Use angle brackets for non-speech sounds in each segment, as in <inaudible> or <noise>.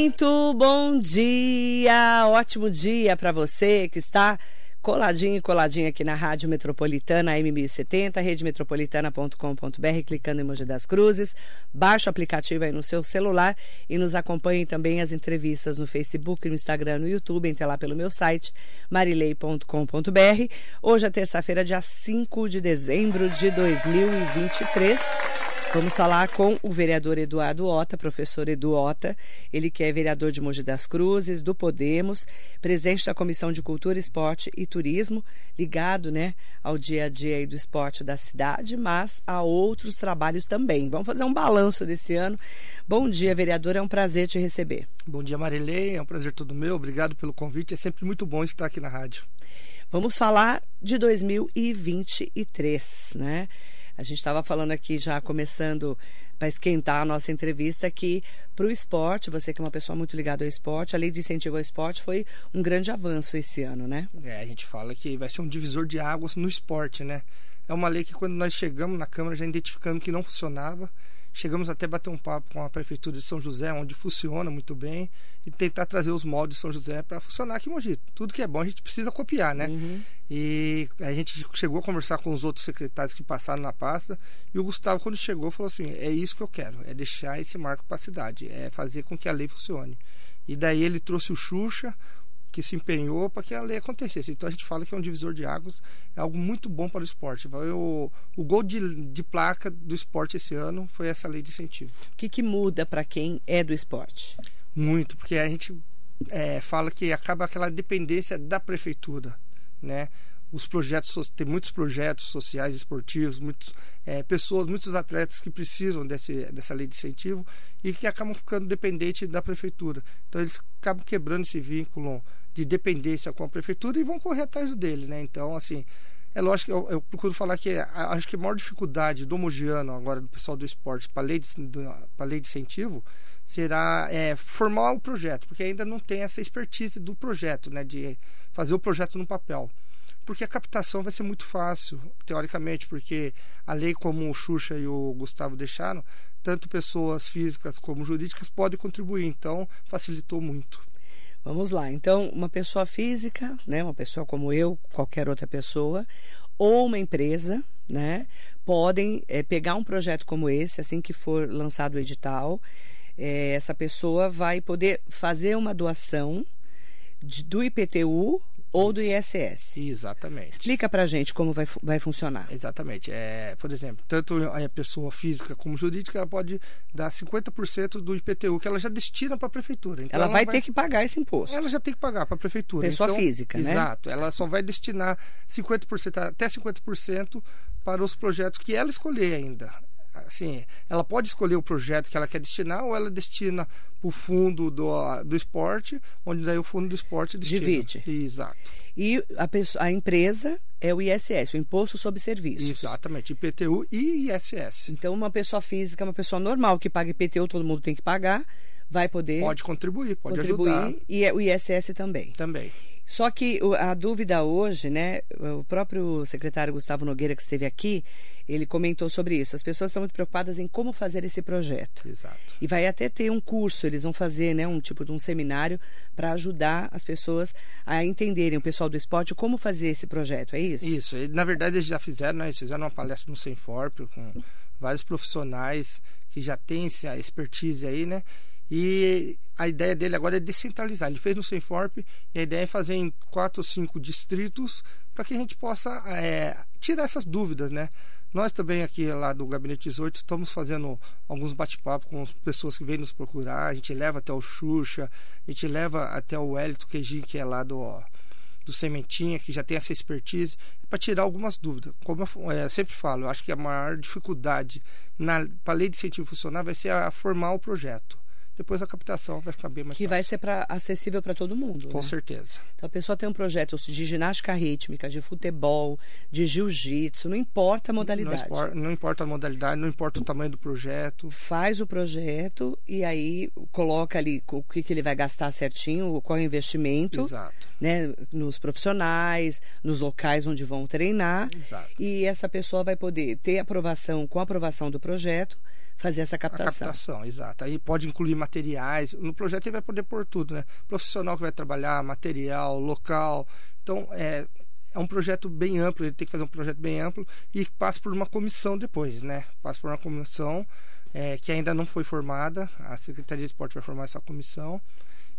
Muito bom dia, ótimo dia para você que está coladinho e coladinho aqui na Rádio Metropolitana M1070, redemetropolitana.com.br, clicando em Mogi das Cruzes. Baixe o aplicativo aí no seu celular e nos acompanhe também as entrevistas no Facebook, no Instagram, no YouTube, entre lá pelo meu site, marilei.com.br. Hoje é terça-feira, dia 5 de dezembro de 2023. Vamos falar com o vereador Eduardo Ota, professor Edu Ota, ele que é vereador de Mogi das Cruzes, do Podemos, presidente da Comissão de Cultura, Esporte e Turismo, ligado né, ao dia a dia do esporte da cidade, mas a outros trabalhos também. Vamos fazer um balanço desse ano. Bom dia, vereador, é um prazer te receber. Bom dia, Marilei, é um prazer todo meu, obrigado pelo convite, é sempre muito bom estar aqui na rádio. Vamos falar de 2023, né? A gente estava falando aqui já começando para esquentar a nossa entrevista que para o esporte, você que é uma pessoa muito ligada ao esporte, a lei de incentivo ao esporte foi um grande avanço esse ano, né? É, a gente fala que vai ser um divisor de águas no esporte, né? É uma lei que quando nós chegamos na Câmara já identificando que não funcionava, Chegamos até a bater um papo com a Prefeitura de São José, onde funciona muito bem, e tentar trazer os moldes de São José para funcionar aqui em Mogi. Tudo que é bom a gente precisa copiar, né? Uhum. E a gente chegou a conversar com os outros secretários que passaram na pasta, e o Gustavo, quando chegou, falou assim: é isso que eu quero, é deixar esse marco para a cidade, é fazer com que a lei funcione. E daí ele trouxe o Xuxa, que se empenhou para que a lei acontecesse. Então a gente fala que é um divisor de águas, é algo muito bom para o esporte. O, o gol de, de placa do esporte esse ano foi essa lei de incentivo. O que, que muda para quem é do esporte? Muito, porque a gente é, fala que acaba aquela dependência da prefeitura, né? os projetos tem muitos projetos sociais esportivos muitos é, pessoas muitos atletas que precisam desse, dessa lei de incentivo e que acabam ficando dependentes da prefeitura então eles acabam quebrando esse vínculo de dependência com a prefeitura e vão correr atrás dele, né? Então, assim, é lógico que eu, eu procuro falar que acho que a maior dificuldade do mogiano, agora do pessoal do esporte, para a lei, lei de incentivo, será é, formar o projeto, porque ainda não tem essa expertise do projeto, né? De fazer o projeto no papel. Porque a captação vai ser muito fácil, teoricamente, porque a lei, como o Xuxa e o Gustavo deixaram, tanto pessoas físicas como jurídicas podem contribuir, então facilitou muito. Vamos lá. Então, uma pessoa física, né, uma pessoa como eu, qualquer outra pessoa, ou uma empresa, né, podem é, pegar um projeto como esse, assim que for lançado o edital, é, essa pessoa vai poder fazer uma doação de, do IPTU ou do ISS. Exatamente. Explica pra gente como vai, vai funcionar. Exatamente. É, por exemplo, tanto a pessoa física como jurídica, ela pode dar 50% do IPTU que ela já destina para a prefeitura. Então, ela, ela vai, vai, ter que pagar esse imposto. Ela já tem que pagar para a prefeitura. Pessoa então, física, né? Exato. Ela só vai destinar 50%, até 50% para os projetos que ela escolher ainda assim, ela pode escolher o projeto que ela quer destinar ou ela destina para o fundo do, do esporte, onde daí o fundo do esporte destina. Divide. Exato. E a, pessoa, a empresa é o ISS, o Imposto sobre Serviços. Exatamente, IPTU e ISS. Então, uma pessoa física, uma pessoa normal que paga IPTU, todo mundo tem que pagar, vai poder... Pode contribuir, pode contribuir, ajudar. E é o ISS também. Também. Só que a dúvida hoje, né? O próprio secretário Gustavo Nogueira, que esteve aqui, ele comentou sobre isso. As pessoas estão muito preocupadas em como fazer esse projeto. Exato. E vai até ter um curso, eles vão fazer, né? Um tipo de um seminário para ajudar as pessoas a entenderem, o pessoal do esporte, como fazer esse projeto, é isso? Isso. Na verdade, eles já fizeram, né? Eles fizeram uma palestra no Senforp com vários profissionais que já têm essa expertise aí, né? E a ideia dele agora é descentralizar. Ele fez no Senforp e a ideia é fazer em quatro ou cinco distritos para que a gente possa é, tirar essas dúvidas, né? Nós também aqui lá do Gabinete 18 estamos fazendo alguns bate-papos com as pessoas que vêm nos procurar. A gente leva até o Xuxa, a gente leva até o Wellington Queijinho, que é lá do, do Sementinha, que já tem essa expertise, para tirar algumas dúvidas. Como eu é, sempre falo, eu acho que a maior dificuldade para a lei de incentivo funcionar vai ser a formar o projeto depois a captação vai ficar bem mais Que fácil. vai ser pra, acessível para todo mundo. Com né? certeza. Então a pessoa tem um projeto de ginástica rítmica, de futebol, de jiu-jitsu, não importa a modalidade. Não, espor, não, importa a modalidade, não importa o tamanho do projeto. Faz o projeto e aí coloca ali o que, que ele vai gastar certinho, qual é o investimento. Exato. Né, nos profissionais, nos locais onde vão treinar. Exato. E essa pessoa vai poder ter aprovação, com a aprovação do projeto, fazer essa captação. A captação, exato. Aí pode incluir materiais. No projeto ele vai poder pôr tudo, né? Profissional que vai trabalhar, material, local. Então, é, é um projeto bem amplo, ele tem que fazer um projeto bem amplo e passa por uma comissão depois, né? Passa por uma comissão é, que ainda não foi formada, a Secretaria de Esporte vai formar essa comissão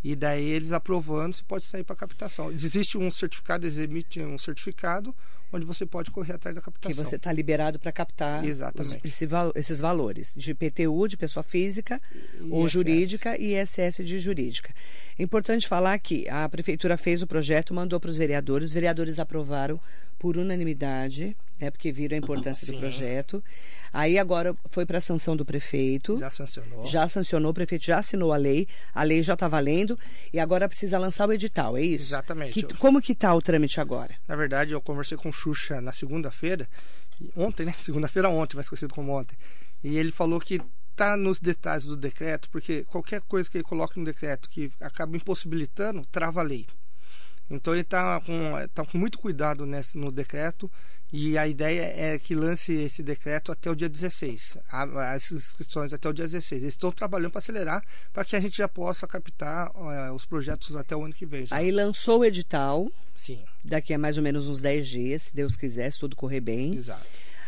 e daí eles aprovando, você pode sair para captação. Existe um certificado, eles emitem um certificado onde você pode correr atrás da captação. Que você está liberado para captar os, esse, esses valores de PTU, de pessoa física e ou ISS. jurídica e ISS de jurídica. É importante falar que a prefeitura fez o projeto, mandou para os vereadores, os vereadores aprovaram por unanimidade, né, porque viram a importância Sim. do projeto. Aí agora foi para a sanção do prefeito. Já sancionou. Já sancionou, o prefeito já assinou a lei, a lei já está valendo e agora precisa lançar o edital, é isso? Exatamente. Que, como que está o trâmite agora? Na verdade, eu conversei com o Xuxa na segunda-feira, ontem, né? <laughs> Segunda-feira ontem, mais conhecido como ontem. E ele falou que está nos detalhes do decreto, porque qualquer coisa que ele coloque no decreto que acaba impossibilitando, trava a lei. Então ele está com, tá com muito cuidado nesse, no decreto e a ideia é que lance esse decreto até o dia 16, as inscrições até o dia 16. Eles estão trabalhando para acelerar para que a gente já possa captar uh, os projetos até o ano que vem. Já. Aí lançou o edital. Sim. Daqui a mais ou menos uns 10 dias, se Deus quiser, se tudo correr bem. Exato.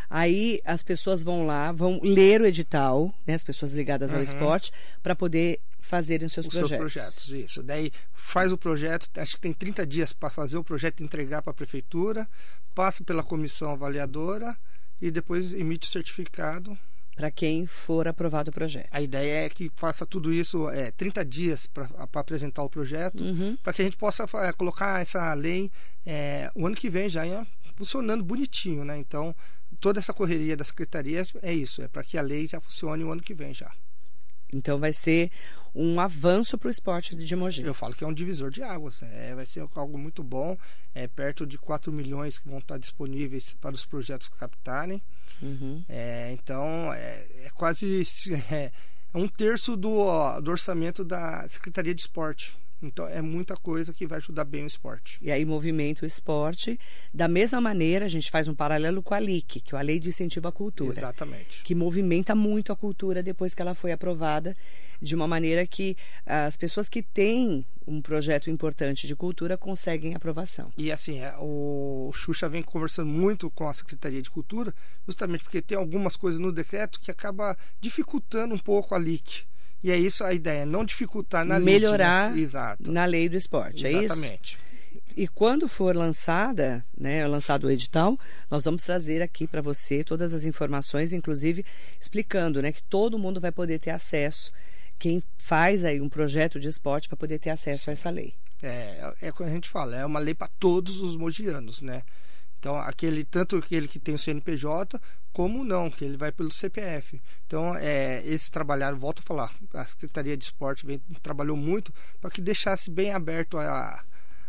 Aí as pessoas vão lá, vão ler o edital, né, as pessoas ligadas uhum. ao esporte, para poder fazerem os seus os projetos. Seus projetos, isso. Daí faz o projeto, acho que tem 30 dias para fazer o projeto e entregar para a prefeitura, passa pela comissão avaliadora e depois emite o certificado para quem for aprovado o projeto. A ideia é que faça tudo isso é 30 dias para apresentar o projeto, uhum. para que a gente possa é, colocar essa lei é, o ano que vem já é, funcionando bonitinho, né? Então toda essa correria da secretaria é isso, é para que a lei já funcione o ano que vem já. Então vai ser um avanço para o esporte de Mogi. Eu falo que é um divisor de águas. É, vai ser algo muito bom. É perto de 4 milhões que vão estar disponíveis para os projetos captarem. Uhum. É, então é, é quase <laughs> é, é, um terço do, do orçamento da Secretaria de Esporte. Então é muita coisa que vai ajudar bem o esporte. E aí movimenta o esporte. Da mesma maneira, a gente faz um paralelo com a LIC, que é a Lei de Incentivo à Cultura. Exatamente. Que movimenta muito a cultura depois que ela foi aprovada, de uma maneira que as pessoas que têm um projeto importante de cultura conseguem aprovação. E assim, é, o Xuxa vem conversando muito com a Secretaria de Cultura, justamente porque tem algumas coisas no decreto que acaba dificultando um pouco a LIC. E é isso a ideia, não dificultar na Melhorar lei, né? Exato. na lei do esporte, Exatamente. é isso? Exatamente. E quando for lançada, né, lançado o edital, nós vamos trazer aqui para você todas as informações, inclusive explicando, né, que todo mundo vai poder ter acesso. Quem faz aí um projeto de esporte vai poder ter acesso a essa lei. É, é como a gente fala, é uma lei para todos os mogianos, né? Então, aquele tanto aquele que tem o CNPJ, como não, que ele vai pelo CPF. Então, é, esse trabalhar, volto a falar, a Secretaria de Esporte vem, trabalhou muito para que deixasse bem aberto a,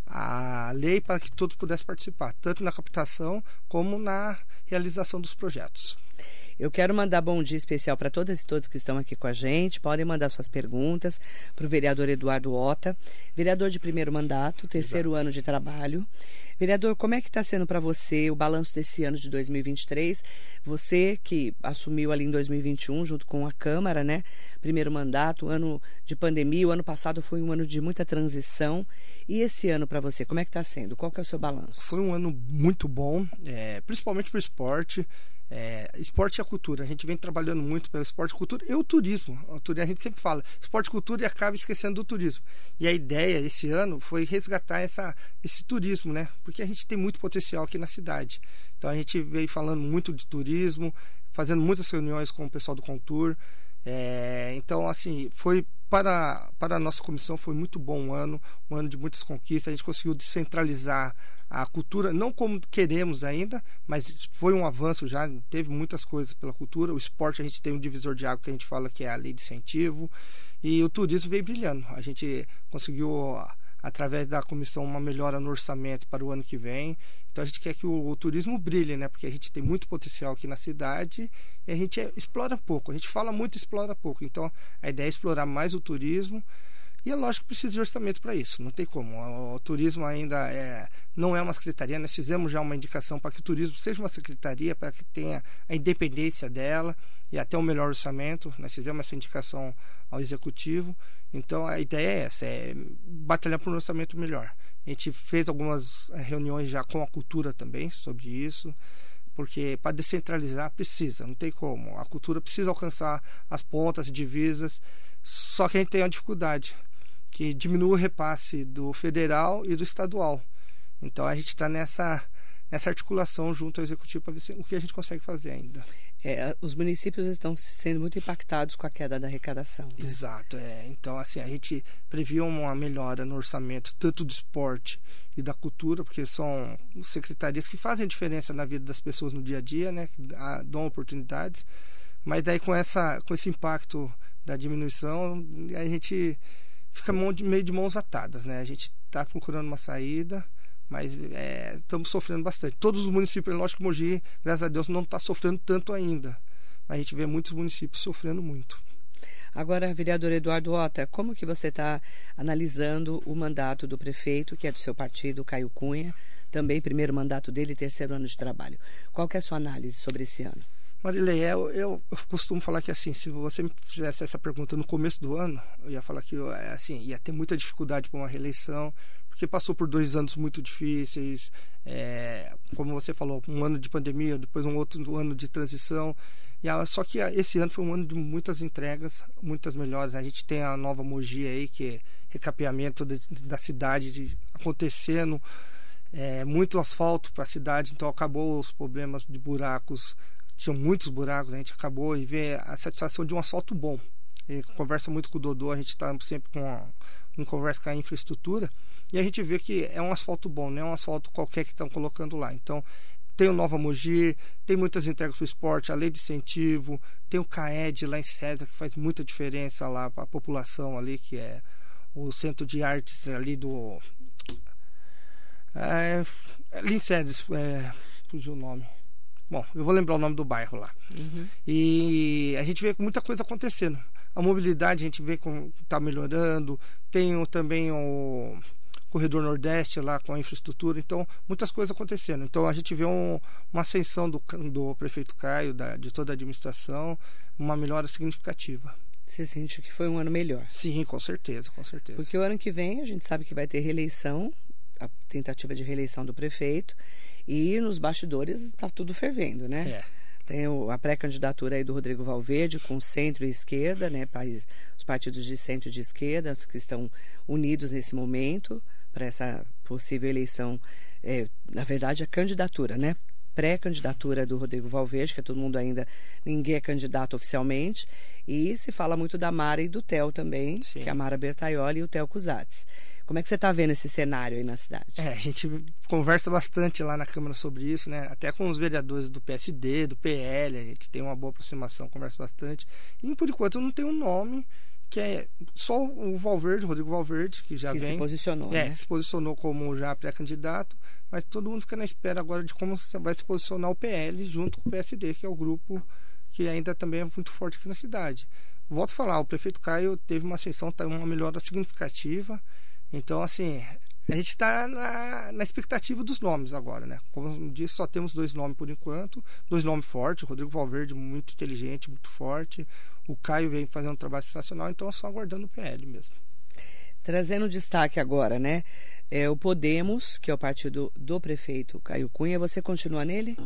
a lei para que todos pudessem participar, tanto na captação como na realização dos projetos. Eu quero mandar bom dia especial para todas e todos que estão aqui com a gente. Podem mandar suas perguntas para o vereador Eduardo Ota, vereador de primeiro mandato, terceiro Exato. ano de trabalho. Vereador, como é que está sendo para você o balanço desse ano de 2023? Você que assumiu ali em 2021 junto com a Câmara, né? Primeiro mandato, ano de pandemia. O ano passado foi um ano de muita transição. E esse ano para você, como é que está sendo? Qual que é o seu balanço? Foi um ano muito bom, é, principalmente para o esporte. É, esporte e a cultura. A gente vem trabalhando muito pelo esporte e cultura e o turismo. A gente sempre fala esporte e cultura e acaba esquecendo do turismo. E a ideia esse ano foi resgatar essa, esse turismo, né? Porque a gente tem muito potencial aqui na cidade. Então a gente veio falando muito de turismo, fazendo muitas reuniões com o pessoal do Contour. É, então, assim, foi para, para a nossa comissão foi muito bom um ano, um ano de muitas conquistas. A gente conseguiu descentralizar a cultura, não como queremos ainda, mas foi um avanço já. Teve muitas coisas pela cultura. O esporte, a gente tem um divisor de água que a gente fala que é a lei de incentivo. E o turismo veio brilhando. A gente conseguiu através da comissão uma melhora no orçamento para o ano que vem. Então a gente quer que o, o, turismo brilhe, né? Porque a gente tem muito potencial aqui na cidade e a gente é, explora pouco. A gente fala muito, explora pouco. Então a ideia é explorar mais o turismo E é lógico que precisa de orçamento para isso, não tem como. O, o, turismo ainda é, não é uma secretaria, nós fizemos já uma indicação para que o turismo seja uma secretaria, para que tenha a independência dela e até um melhor orçamento. Nós fizemos essa indicação ao executivo. Então a ideia é essa, é batalhar por um orçamento melhor. A gente fez algumas eh, reuniões já com a cultura também sobre isso porque para descentralizar precisa, não tem como. A cultura precisa alcançar as pontas, divisas, só que a gente tem uma dificuldade, que diminui o repasse do federal e do estadual. Então a gente está nessa, nessa articulação junto ao executivo para ver se, o que a gente consegue fazer ainda. É, os municípios estão sendo muito impactados com a queda da arrecadação. Né? Exato, é. Então, assim, a gente previu uma melhora no orçamento, tanto do esporte e da cultura, porque são secretarias que fazem diferença na vida das pessoas no dia a dia, né? Dão oportunidades. Mas daí com, essa, com esse impacto da diminuição, a gente fica meio de mãos atadas, né? A gente está procurando uma saída mas é, estamos sofrendo bastante. Todos os municípios, lógico que Mogi, graças a Deus, não está sofrendo tanto ainda. Mas a gente vê muitos municípios sofrendo muito. Agora, vereador Eduardo Ota, como que você está analisando o mandato do prefeito, que é do seu partido, Caio Cunha, também primeiro mandato dele, terceiro ano de trabalho. Qual que é a sua análise sobre esse ano? Marilei, eu, eu, costumo falar que assim, se você me fizesse essa pergunta no começo do ano, eu ia falar que assim, ia ter muita dificuldade para uma reeleição, porque passou por dois anos muito difíceis, é, como você falou, um ano de pandemia, depois um outro ano de transição. E a, só que a, esse ano foi um ano de muitas entregas, muitas melhores. A gente tem a nova Mogi aí, que é recapeamento de, de, da cidade de, acontecendo, é, muito asfalto para a cidade, então acabou os problemas de buracos. Tinham muitos buracos, a gente acabou e vê a satisfação de um asfalto bom. E conversa muito com o Dodô, a gente está sempre com em conversa com a infraestrutura e a gente vê que é um asfalto bom, não é um asfalto qualquer que estão colocando lá. Então, tem o Nova Mogi, tem muitas entregas para o esporte, a lei de incentivo, tem o CAED lá em César, que faz muita diferença lá para a população ali, que é o centro de artes ali do. É, ali em César, é, fugiu o nome. Bom, eu vou lembrar o nome do bairro lá. Uhum. E a gente vê muita coisa acontecendo. A mobilidade a gente vê como está melhorando. Tem também o corredor nordeste lá com a infraestrutura. Então, muitas coisas acontecendo. Então, a gente vê um, uma ascensão do, do prefeito Caio, da, de toda a administração, uma melhora significativa. Você sente que foi um ano melhor? Sim, com certeza, com certeza. Porque o ano que vem a gente sabe que vai ter reeleição, a tentativa de reeleição do prefeito, e nos bastidores está tudo fervendo, né? É. Tem a pré-candidatura aí do Rodrigo Valverde com centro e esquerda, né? Os partidos de centro e de esquerda que estão unidos nesse momento para essa possível eleição. É, na verdade, a candidatura, né? pré-candidatura do Rodrigo Valverde, que é todo mundo ainda, ninguém é candidato oficialmente, e se fala muito da Mara e do Theo também, Sim. que é a Mara Bertaioli e o Theo Cusatz. Como é que você está vendo esse cenário aí na cidade? É, a gente conversa bastante lá na Câmara sobre isso, né? Até com os vereadores do PSD, do PL, a gente tem uma boa aproximação, conversa bastante. E por enquanto não tem um nome que é só o Valverde, o Rodrigo Valverde, que já que vem. se posicionou, é, né? se posicionou como já pré-candidato, mas todo mundo fica na espera agora de como vai se posicionar o PL junto com o PSD, que é o grupo que ainda também é muito forte aqui na cidade. Volto a falar, o prefeito Caio teve uma ascensão, tá, uma melhora significativa. Então, assim, a gente está na, na, expectativa dos nomes agora, né? Como disse, só temos dois nomes por enquanto, dois nomes fortes. O Rodrigo Valverde, muito inteligente, muito forte. O Caio vem fazendo um trabalho sensacional, então é só aguardando o PL mesmo. Trazendo destaque agora, né? É o Podemos, que é o partido do prefeito Caio Cunha. Você continua nele?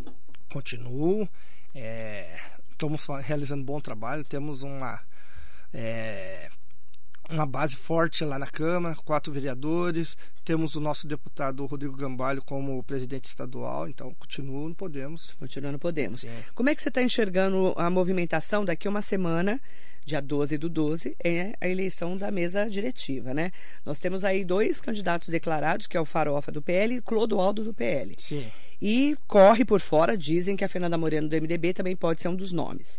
Continuo. É, estamos realizando um bom trabalho. Temos uma é, uma base forte lá na Câmara, quatro vereadores. Temos o nosso deputado Rodrigo Gambalho como presidente estadual, então continua no Podemos. Continua no Podemos. Sim. Como é que você está enxergando a movimentação daqui a uma semana, dia 12 do 12, é a eleição da mesa diretiva, né? Nós temos aí dois candidatos declarados, que é o Farofa do PL e o Clodoaldo do PL. Sim. E corre por fora, dizem que a Fernanda Moreno do MDB também pode ser um dos nomes.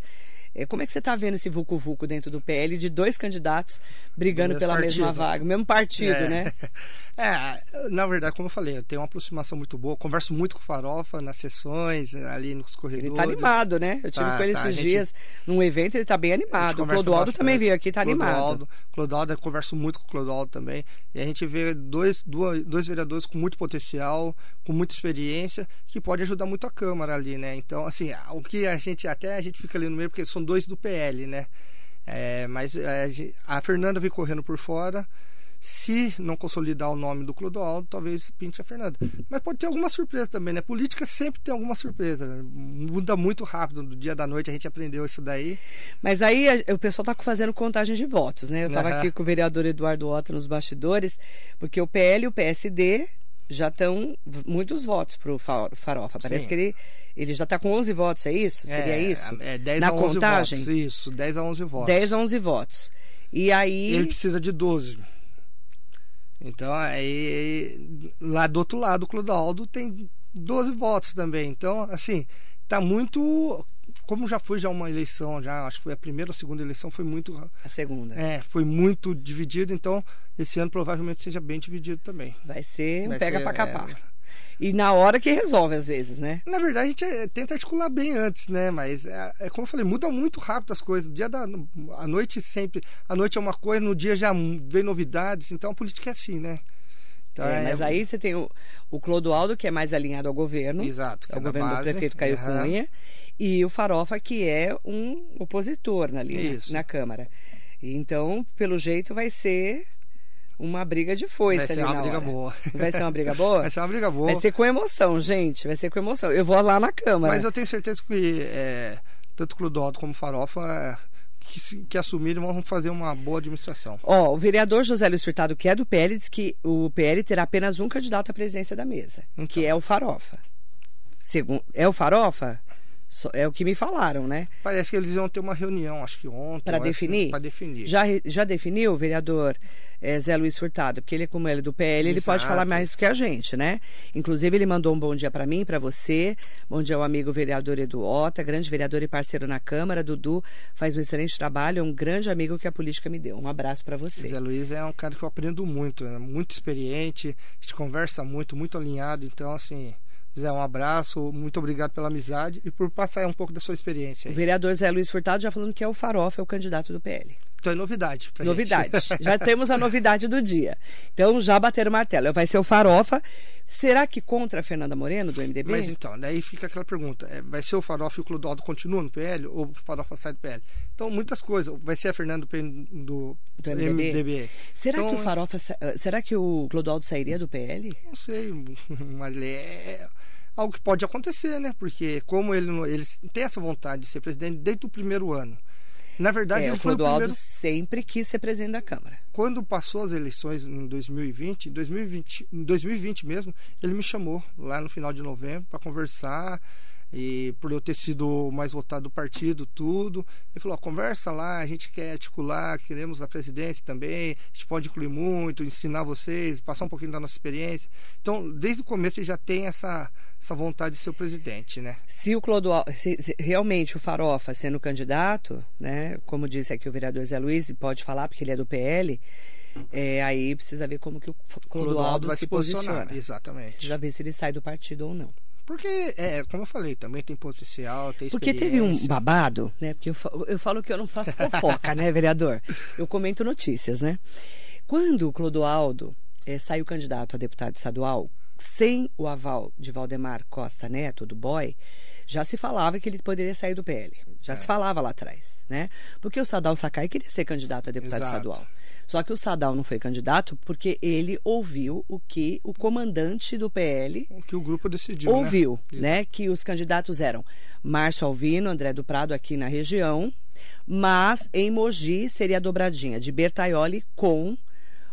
É, como é que você está vendo esse vucu-vucu dentro do PL de dois candidatos brigando pela partido. mesma vaga, mesmo partido, é. né? <laughs> É, na verdade, como eu falei, eu tenho uma aproximação muito boa, converso muito com o Farofa nas sessões, ali nos corredores. Ele está animado, né? Eu tive Tá, com ele tá, esses gente- dias num evento, ele está bem animado. O Clodoaldo bastante. também veio aqui, está animado. Clodoaldo, Clodoaldo, eu converso muito com o Clodoaldo também. E a gente vê dois, duas- dois vereadores com muito potencial, com muita experiência, que pode ajudar muito a Câmara ali, né? Então, assim, o que a gente, até a gente fica ali no meio, porque são dois do PL, né? É, mas é, a Fernanda vem correndo por fora. Se não consolidar o nome do Clodoaldo, talvez pinte a Fernanda. Mas pode ter alguma surpresa também, né? Política sempre tem alguma surpresa. Muda muito rápido, do dia da noite a gente aprendeu isso daí. Mas aí o pessoal está fazendo contagem de votos, né? Eu estava Aham. aqui com o vereador Eduardo Otto nos bastidores, porque o PL e o PSD já estão muitos votos para o Farofa. Parece Sim. que ele, ele já está com 11 votos, é isso? Seria é, isso? É 10 Na a 11 contagem? votos. Isso, 10 a 11 votos. 10 a 11 votos. E aí... Ele precisa de 12. Então, aí, lá do outro lado, o Clodoaldo tem 12 votos também. Então, assim, tá muito. Como já foi já uma eleição, já acho que foi a primeira ou a segunda eleição, foi muito. A segunda. É, foi muito dividido. Então, esse ano provavelmente seja bem dividido também. Vai ser um Vai pega ser, pra capar. é. E na hora que resolve, às vezes, né? Na verdade, a gente é, tenta articular bem antes, né? Mas é, é como eu falei, muda muito rápido as coisas. O dia da a noite sempre, a noite é uma coisa, no dia já vem novidades. Então a política é assim, né? Então, É, mas aí você tem o, o Clodoaldo, que é mais alinhado ao governo. Exato, que é da governo do base. prefeito Caio Aham. Cunha. E o Farofa, que é um opositor ali na- Isso. na Câmara. Então, pelo jeito, vai ser uma briga de foice vai ser uma na briga hora. boa. Vai ser uma briga boa? <laughs> Vai ser uma briga boa. Vai ser com emoção, gente. Vai ser com emoção. Eu vou lá na Câmara. Mas eu tenho certeza que é, tanto Clodoaldo como Farofa é, que, se- que assumirem vão fazer uma boa administração. Ó, o vereador José Luiz Furtado, que é do PL, diz que o PL terá apenas um candidato à presidência da mesa, que Então. é o Farofa. Segundo, é o Farofa? É o que me falaram, né? Parece que eles iam ter uma reunião, acho que ontem. Essa- definir? Pra definir. Já, já definiu o vereador eh, Zé Luiz Furtado? Porque ele, como ele é do PL, ele pode Exato. falar mais que a gente, né? Inclusive, ele mandou um bom dia para mim, para você. Bom dia ao amigo vereador Edu Ota, grande vereador e parceiro na Câmara. Dudu faz um excelente trabalho, é um grande amigo que a política me deu. Um abraço para você. Zé Luiz é um cara que eu aprendo muito, é muito experiente, a gente conversa muito, muito alinhado. Então, assim, Zé, um abraço, muito obrigado pela amizade e por passar um pouco da sua experiência. O Aí. vereador Zé Luiz Furtado já falando que é o Farofa, é o candidato do PL. Então é novidade pra Novidade. gente. <laughs> Já temos a novidade do dia. Então já bateram o martelo. Vai ser o Farofa. Será que contra a Fernanda Moreno, do MDB? Mas então, daí fica aquela pergunta: é, vai ser o Farofa e o Clodoaldo continuam no PL ou o Farofa sai do PL? Então, muitas coisas. Vai ser a Fernanda do, do, MDB? MDB? Será Então, que o Farofa. sa- ah, Será que o Clodoaldo sairia do PL? Não sei, <laughs> mas é algo que pode acontecer, né? Porque como ele, ele tem essa vontade de ser presidente desde o primeiro ano. Na verdade, É, ele o foi o primeiro. sempre quis ser presidente da Câmara. Quando passou as eleições em 2020, em 2020, em 2020 mesmo, ele me chamou lá no final de novembro para conversar e por eu ter sido o mais votado do partido, tudo. Ele falou: ó, conversa lá, a gente quer articular, queremos a presidência também, a gente pode incluir muito, ensinar vocês, passar um pouquinho da nossa experiência. Então, desde o começo ele já tem essa, essa vontade de ser o presidente, né? Se o Clodoaldo, se, se realmente o Farofa sendo candidato, né, como disse aqui o vereador Zé Luiz, pode falar porque ele é do PL, é, aí precisa ver como que o F- Clodoaldo, vai se posicionar. posiciona. Exatamente. Precisa ver se ele sai do partido ou não. Porque, é, como eu falei, também tem potencial, tem Porque teve um babado, né? Porque eu, fa- eu falo que eu não faço fofoca, <laughs> né, vereador? Eu comento notícias, né? Quando o Clodoaldo eh, saiu candidato a deputado estadual, sem o aval de Valdemar Costa Neto, do BOI, já se falava que ele poderia sair do PL. Já É. se falava lá atrás, né? Porque o Sadal Sakai queria ser candidato a deputado Exato. estadual. Só que o Sadal não foi candidato porque ele ouviu o que o comandante do PL O que o grupo decidiu, né? ouviu, Isso. né, que os candidatos eram Márcio Alvino, André do Prado aqui na região, mas em Mogi seria a dobradinha de Bertaioli com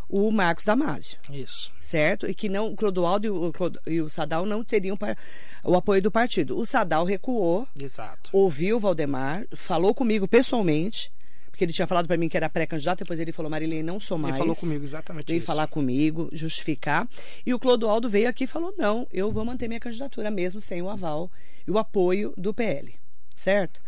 o Marcos Damasio, Isso. certo? E que não o Clodoaldo e o, e o Sadal não teriam o apoio do partido. O Sadal recuou, Exato. ouviu o Valdemar, falou comigo pessoalmente, porque ele tinha falado para mim que era pré-candidato, depois ele falou, Marilene, não sou mais. Ele falou comigo exatamente Veio isso. falar comigo, justificar. E o Clodoaldo veio aqui e falou: não, eu vou manter minha candidatura mesmo sem o aval e o apoio do PL. Certo?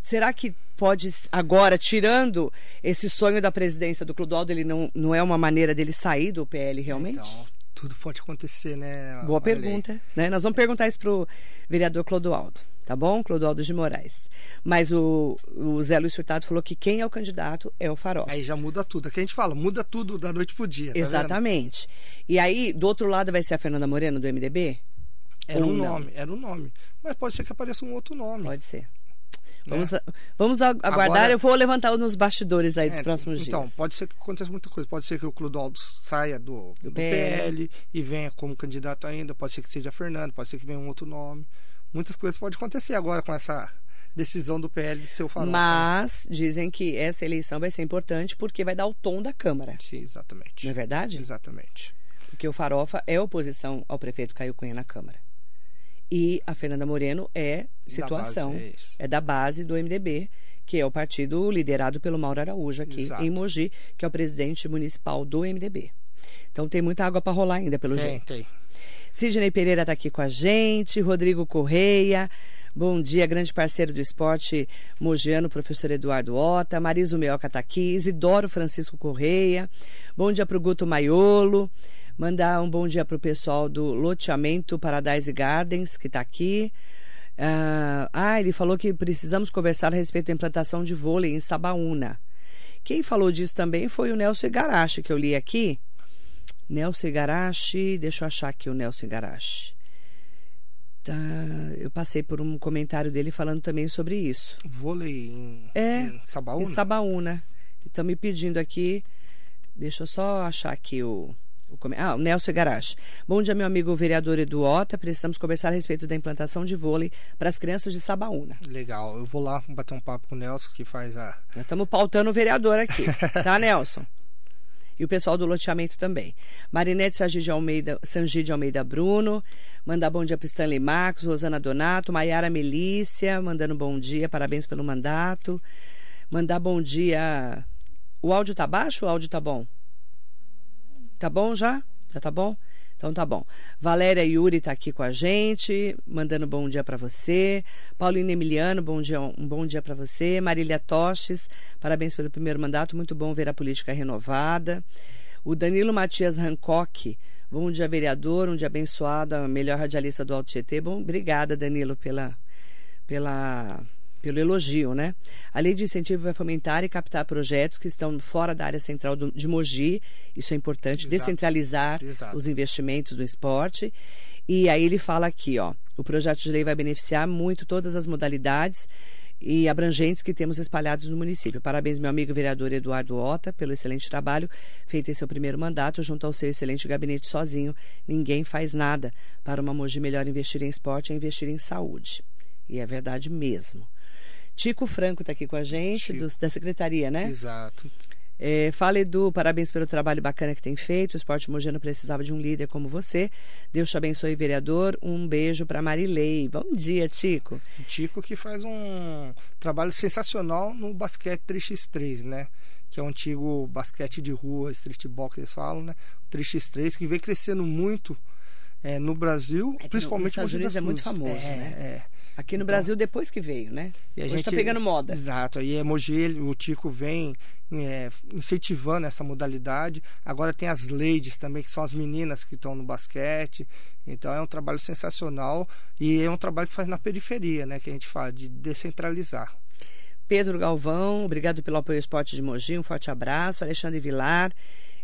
Será que pode, agora, tirando esse sonho da presidência do Clodoaldo, ele não, não é uma maneira dele sair do PL realmente? Então, tudo pode acontecer, né? Boa pergunta. Né? Nós vamos perguntar isso para o vereador Clodoaldo, tá bom? Clodoaldo de Moraes. Mas o, o Zé Luiz Furtado falou que quem é o candidato é o Farofa. Aí já muda tudo. É que a gente fala, muda tudo da noite pro dia. Tá Exatamente. Vendo? E aí, do outro lado vai ser a Fernanda Moreno, do MDB? Era um não? nome, era um nome. Mas pode ser que apareça um outro nome. Pode ser. Vamos, é. vamos aguardar. Agora, eu vou levantar nos bastidores aí dos é, próximos então, dias. Então, pode ser que aconteça muita coisa. Pode ser que o Clodoaldo saia do, do, do PL. PL. e venha como candidato ainda. Pode ser que seja Fernando, pode ser que venha um outro nome. Muitas coisas podem acontecer agora com essa decisão do PL de seu farol. Mas dizem que essa eleição vai ser importante porque vai dar o tom da Câmara. Sim, exatamente. Não é verdade? Exatamente. Porque o Farofa é oposição ao prefeito Caio Cunha na Câmara. E a Fernanda Moreno é situação, da base, é, é, da base do MDB, que é o partido liderado pelo Mauro Araújo aqui Exato. em Mogi, que é o presidente municipal do MDB. Então tem muita água para rolar ainda, pelo tem, jeito. Tem. Sidney Pereira está aqui com a gente, Rodrigo Correia. Bom dia, grande parceiro do esporte mogiano, professor Eduardo Ota. Marisa Meoca está aqui. Isidoro Francisco Correia. Bom dia para o Guto Maiolo. Mandar um bom dia para o pessoal do loteamento Paradise Gardens, que está aqui. Uh, ah, ele falou que precisamos conversar a respeito da implantação de vôlei em Sabaúna. Quem falou disso também foi o Nelson Igarashi, que eu li aqui. Nelson Igarashi, deixa eu achar aqui o Nelson Igarashi. Tá, eu passei por um comentário dele falando também sobre isso. Vôlei em, é, em Sabaúna? Em Sabaúna. Estão me pedindo aqui. Deixa eu só achar aqui o. Ah, o Nelson Garache. Bom dia, meu amigo vereador Eduota. Precisamos conversar a respeito da implantação de vôlei para as crianças de Sabaúna. Legal. Eu vou lá bater um papo com o Nelson, que faz a. Estamos pautando o vereador aqui, <laughs> tá, Nelson? E o pessoal do loteamento também. Marinete Sangide de Almeida, Sangide Almeida Bruno, mandar bom dia para Stanley Marcos, Rosana Donato, Maiara Melícia, mandando bom dia, parabéns pelo mandato. Mandar bom dia. O áudio tá baixo ou o áudio tá bom? Tá bom já? Já tá bom? Então tá bom. Valéria Yuri tá aqui com a gente, mandando bom dia para você. Paulina Emiliano, bom dia, um bom dia para você. Marília Toches, parabéns pelo primeiro mandato, muito bom ver a política renovada. O Danilo Matias Hancock, bom dia vereador, um dia abençoado, a melhor radialista do Alto Tietê. Bom, obrigada Danilo pela pela pelo elogio, né? A lei de incentivo vai fomentar e captar projetos que estão fora da área central do, de Mogi. Isso é importante, Exato. descentralizar Exato. os investimentos do esporte. E aí ele fala aqui, ó, o projeto de lei vai beneficiar muito todas as modalidades e abrangentes que temos espalhados no município. Parabéns, meu amigo vereador Eduardo Ota, pelo excelente trabalho feito em seu primeiro mandato junto ao seu excelente gabinete sozinho. Ninguém faz nada. Para uma Mogi melhor investir em esporte é investir em saúde. E é verdade mesmo. Tico Franco está aqui com a gente, do, da secretaria, né? Exato. É, fala, Edu, parabéns pelo trabalho bacana que tem feito. O esporte Mogiano precisava de um líder como você. Deus te abençoe, vereador. Um beijo para Marilei. Bom dia, Tico. Tico que faz um trabalho sensacional no basquete 3x3, né? Que é o antigo basquete de rua, streetball que eles falam, né? 3x3 que vem crescendo muito é, no Brasil, é principalmente nos Estados Unidos é muito famoso, é, né? É. Aqui no então, Brasil, depois que veio, né? E a Hoje gente está pegando moda. Exato. Aí é Mogi, o Tico vem é, incentivando essa modalidade. Agora tem as ladies também, que são as meninas que estão no basquete. Então é um trabalho sensacional e é um trabalho que faz na periferia, né? Que a gente fala de descentralizar. Pedro Galvão, obrigado pelo apoio ao esporte de Mogi, um forte abraço. Alexandre Vilar.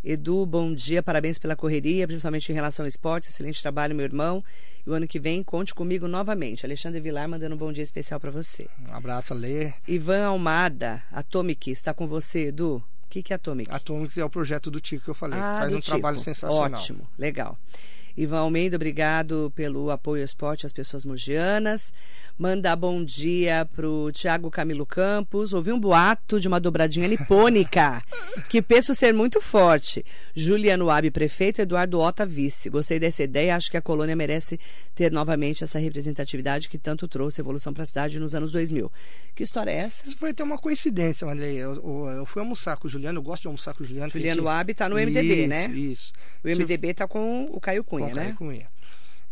Edu, bom dia, parabéns pela correria, principalmente em relação ao esporte. Excelente trabalho, meu irmão. E o ano que vem, conte comigo novamente. Alexandre Vilar mandando um bom dia especial para você. Um abraço, Lê. Ivan Almada, Atomic, está com você, Edu? O que, que é Atomic? Atomic é o projeto do Tico que eu falei. Ah, faz um Tico. trabalho sensacional. Ótimo, legal. Ivan Almeida, obrigado pelo apoio ao esporte às pessoas mogianas. Mandar bom dia pro Tiago Camilo Campos. Ouvi um boato de uma dobradinha nipônica, <laughs> que penso ser muito forte. Juliano Abi, prefeito, Eduardo Ota, vice. Gostei dessa ideia, acho que a colônia merece ter novamente essa representatividade que tanto trouxe evolução para a cidade nos anos 2000. Que história é essa? Isso foi até uma coincidência, Andrei. Eu, eu, eu, fui almoçar com o Juliano, eu gosto de almoçar com o Juliano. Juliano gente... Abi está no MDB, isso, né? Isso, O MDB está com o Caio Cunha, né? Cunha.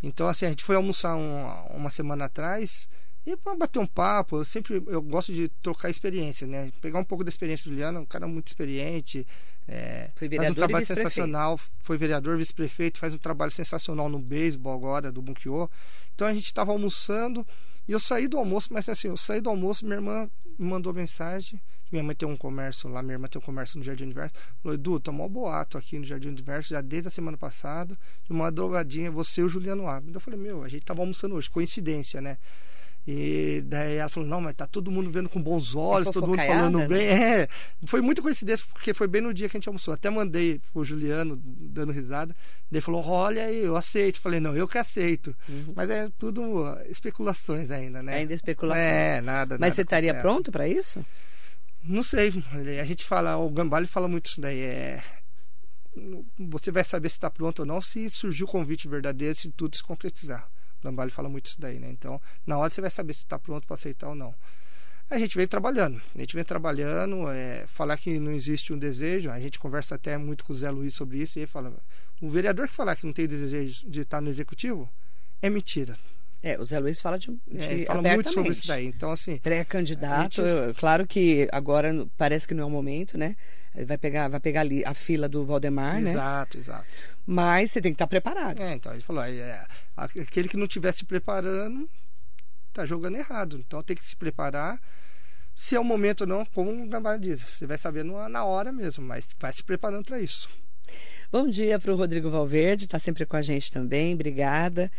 Então, assim, a gente foi almoçar um, uma semana atrás E para bater um papo, eu sempre eu gosto de trocar experiência, né? Pegar um pouco da experiência do Juliano, um cara muito experiente, é, Foi faz um vereador trabalho sensacional, foi vereador, vice-prefeito, faz um trabalho sensacional no beisebol agora, do Bunkiô. Então a gente estava almoçando e eu saí do almoço, mas assim, eu saí do almoço, minha irmã me mandou mensagem, minha mãe tem um comércio lá, minha irmã tem um comércio no Jardim Universo, falou, Edu, tá mó boato aqui no Jardim Universo, já desde a semana passada, de uma drogadinha, você e o Juliano Abdo. Eu falei, meu, a gente tava almoçando hoje, coincidência, né? E daí ela falou, não, mas tá todo mundo vendo com bons olhos, todo mundo falando né? bem. É, foi muita coincidência, porque foi bem no dia que a gente almoçou. Até mandei pro Juliano, dando risada. Daí falou, olha aí, eu aceito. Falei, não, eu que aceito. Mas é tudo uh, especulações ainda, né? Ainda especulações. É, nada. Mas nada você estaria pronto para isso? Não sei. A gente fala, o Gambale fala muito isso daí. É, você vai saber se está pronto ou não se surgir o convite verdadeiro, se tudo se concretizar. O Gambale fala muito isso daí, né? Então, na hora você vai saber se está pronto para aceitar ou não. A gente vem trabalhando, a gente vem trabalhando, é, falar que não existe um desejo, a gente conversa até muito com o Zé Luiz sobre isso, e ele fala, o vereador que falar que não tem desejo de estar no executivo, é mentira. É, o Zé Luiz fala de, de É, fala muito sobre isso daí. Então, assim, Pré-candidato, eu- claro que agora parece que não é o momento, né? Ele Vai pegar, vai pegar ali a fila do Valdemar, né? exato, exato. Mas você tem que estar preparado. É, então ele falou, é, aquele que não estiver se preparando tá jogando errado. Então tem que se preparar. Se é o momento ou não, como o Gambara diz, você vai saber na hora mesmo, mas vai se preparando para isso. Bom dia para o Rodrigo Valverde, está sempre com a gente também, obrigada.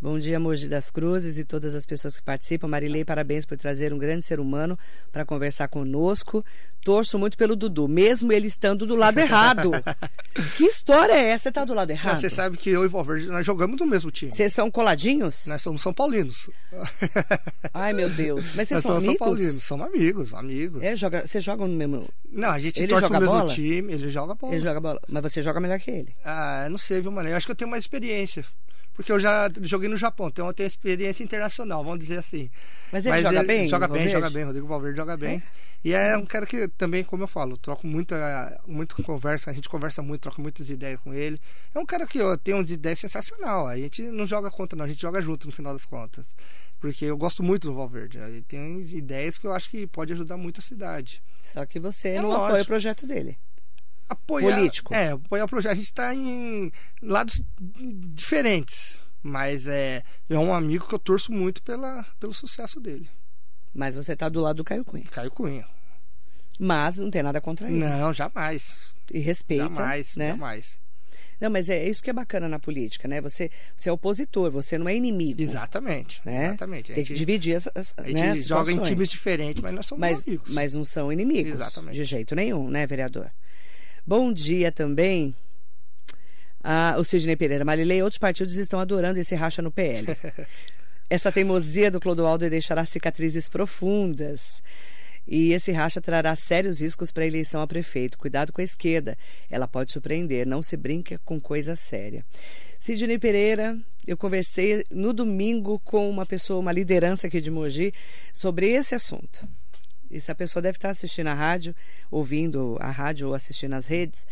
Bom dia, Mogi das Cruzes e todas as pessoas que participam. Marilei, parabéns por trazer um grande ser humano para conversar conosco. Torço muito pelo Dudu, mesmo ele estando do lado errado. <laughs> que história é essa? Você está do lado errado? Você sabe que eu e o Valverde, nós jogamos no mesmo time. Vocês são coladinhos? Nós somos São Paulinos. <laughs> Ai, meu Deus. Mas vocês nós são somos São amigos? Paulinos, somos amigos, amigos. É, joga, vocês jogam no mesmo. Não, a gente Ele torce joga no mesmo bola? time, ele joga bola. Ele joga bola. Mas você joga melhor que ele. Ah, eu não sei, viu, mano? Eu acho que eu tenho mais experiência. Porque eu já joguei no Japão, então eu tenho experiência internacional, vamos dizer assim. Mas ele joga bem, Joga bem, joga bem. Rodrigo Valverde joga bem. E é um cara que também, como eu falo, troco muita, muita conversa, a gente conversa muito, troca muitas ideias com ele. É um cara que ó, tem umas ideias sensacional. A gente não joga contra, não, a gente joga junto no final das contas. Porque eu gosto muito do Valverde. Ele tem ideias que eu acho que pode ajudar muito a cidade. Só que você É não lógico. apoia o projeto dele. Apoiar, Político. É, apoiar o projeto. A gente está em lados diferentes, mas é, é um amigo que eu torço muito pela, pelo sucesso dele. Mas você tá do lado do Caio Cunha. Caio Cunha. Mas não tem nada contra ele. Não, jamais. E respeita. jamais, né? jamais. Não, mas é isso que é bacana na política, né? Você, você é opositor, você não é inimigo. Exatamente. Né? Exatamente. A Tem que gente, dividir as, as, a né, gente as joga em situações. times diferentes, mas nós somos mas, amigos. mas não são inimigos. Exatamente. De jeito nenhum, né, vereador? Bom dia também. Ah, o Sidney Pereira. Marilei, outros partidos estão adorando esse racha no PL. <laughs> Essa teimosia do Clodoaldo deixará cicatrizes profundas. E esse racha trará sérios riscos para a eleição a prefeito. Cuidado com a esquerda. Ela pode surpreender. Não se brinca com coisa séria. Sidney Pereira, eu conversei no domingo com uma pessoa, uma liderança aqui de Mogi, sobre esse assunto. E se a pessoa deve estar assistindo a rádio, ouvindo a rádio ou assistindo as redes.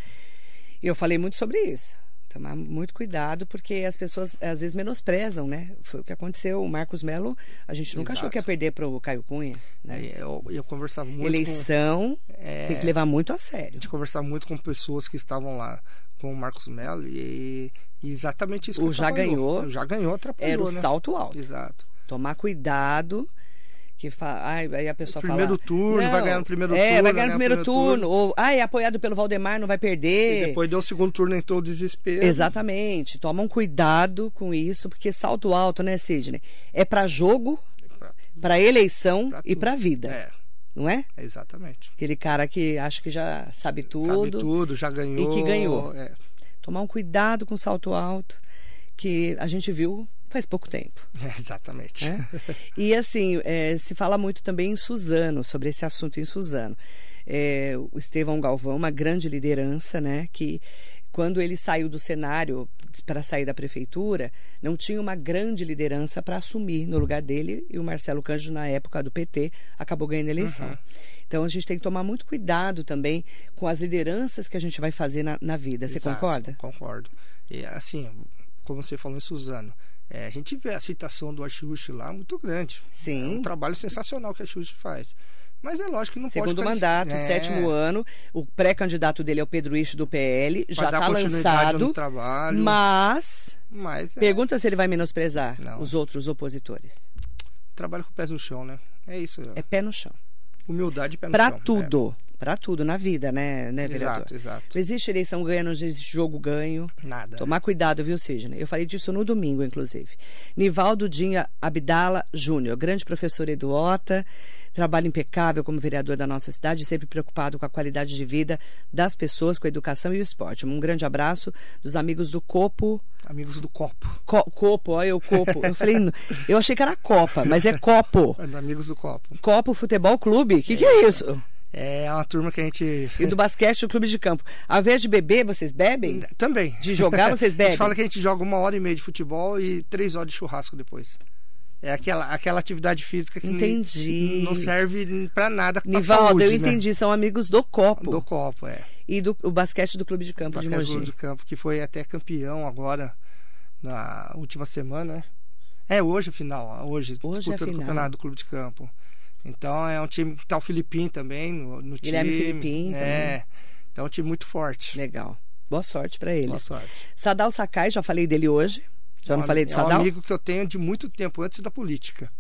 E eu falei muito sobre isso. Tomar muito cuidado, porque as pessoas às vezes menosprezam, né? Foi o que aconteceu. O Marcos Melo, a gente nunca achou Exato. que ia perder para o Caio Cunha. Né? Aí Eu, eu conversava muito com, Eleição É. tem que levar muito a a sério. gente conversava muito com pessoas que estavam lá com o Marcos Melo e, e exatamente isso O que já ganhou já ganhou, atrapalhou, Era o né? salto alto. Exato. Tomar cuidado. Que fa... Ai, aí a pessoa Primeiro fala. turno, vai ganhar no primeiro é, turno, vai ganhar no primeiro, primeiro turno. turno. Ou, ai, é apoiado pelo Valdemar, não vai perder. E depois deu o segundo turno, entrou o desespero. Exatamente. Tomam cuidado com isso, porque salto alto, né, Sidney? É para jogo, para eleição Pra e para vida, É, não é? exatamente. Aquele cara que acha que já sabe tudo. Sabe tudo, já ganhou. E que ganhou. É, Tomar um cuidado com salto alto, que a gente viu faz pouco tempo. <laughs> é, exatamente. né? E assim, é, se fala muito também em Suzano, sobre esse assunto em Suzano. É, o Estevão Galvão, uma grande liderança, né? Que quando ele saiu do cenário para sair da prefeitura, não tinha uma grande liderança para assumir no lugar dele, e o Marcelo Cândido, na época do PT, acabou ganhando a eleição. Uhum. Então a gente tem que tomar muito cuidado também com as lideranças que a gente vai fazer na, na vida. Você Exato, concorda? Concordo. E assim, como você falou em Suzano, É, a gente vê a aceitação do Axuxi lá muito grande. Sim. É um trabalho sensacional que a Axuxi faz. Mas é lógico que não Segundo pode... mandato, é, sétimo ano. O pré-candidato dele é o Pedro Ixo do PL. pra Já está lançado. no trabalho. Mas. Mas é, Pergunta se ele vai menosprezar Não. os outros opositores. trabalho com pés no chão, né? É isso. É pé no chão. Humildade e pé no Pra chão. tudo. Pra tudo na vida, né, né vereador? Exato, exato. Não existe eleição ganha, não existe jogo ganho. Nada. Tomar cuidado, viu, Sidney? Eu falei disso no domingo, inclusive. Nivaldo Dinha Abdala Júnior, grande professor Eduota, trabalho impecável como vereador da nossa cidade, sempre preocupado com a qualidade de vida das pessoas, com a educação e o esporte. Um grande abraço dos amigos do Copo. Amigos do copo. Co- Copo, olha o Copo. Eu falei, eu achei que era Copa, mas é Copo. É, <laughs> Amigos do copo. Copo Futebol Clube. O que, que é isso? É uma turma que a gente. E do basquete, o clube de campo. Ao invés de beber, vocês bebem? Também. De jogar, vocês <laughs> A bebem? gente fala que a gente joga uma hora e meia de futebol e três horas de churrasco depois. É aquela, aquela atividade física que Entendi. não serve pra nada pra Nivaldo, saúde, eu né? entendi, são amigos do Copo. Do copo, é. E do o basquete do clube de campo de Basquete Mogi. de campo, que foi até campeão agora na última semana, né? É hoje a final, hoje, Hoje é a disputando o final. campeonato do clube de campo. Então é um time que tá o Filipim também no, no Guilherme time. Filipim É. Então é um time muito forte. Legal. Boa sorte pra eles. Boa sorte. Sadal Sakai, já falei dele hoje. Já É não falei do É um Sadal? amigo que eu tenho de muito tempo, antes da política.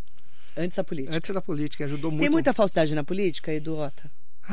Antes da política. Antes da política, ajudou muito. Tem muita falsidade na política, Eduota? <laughs>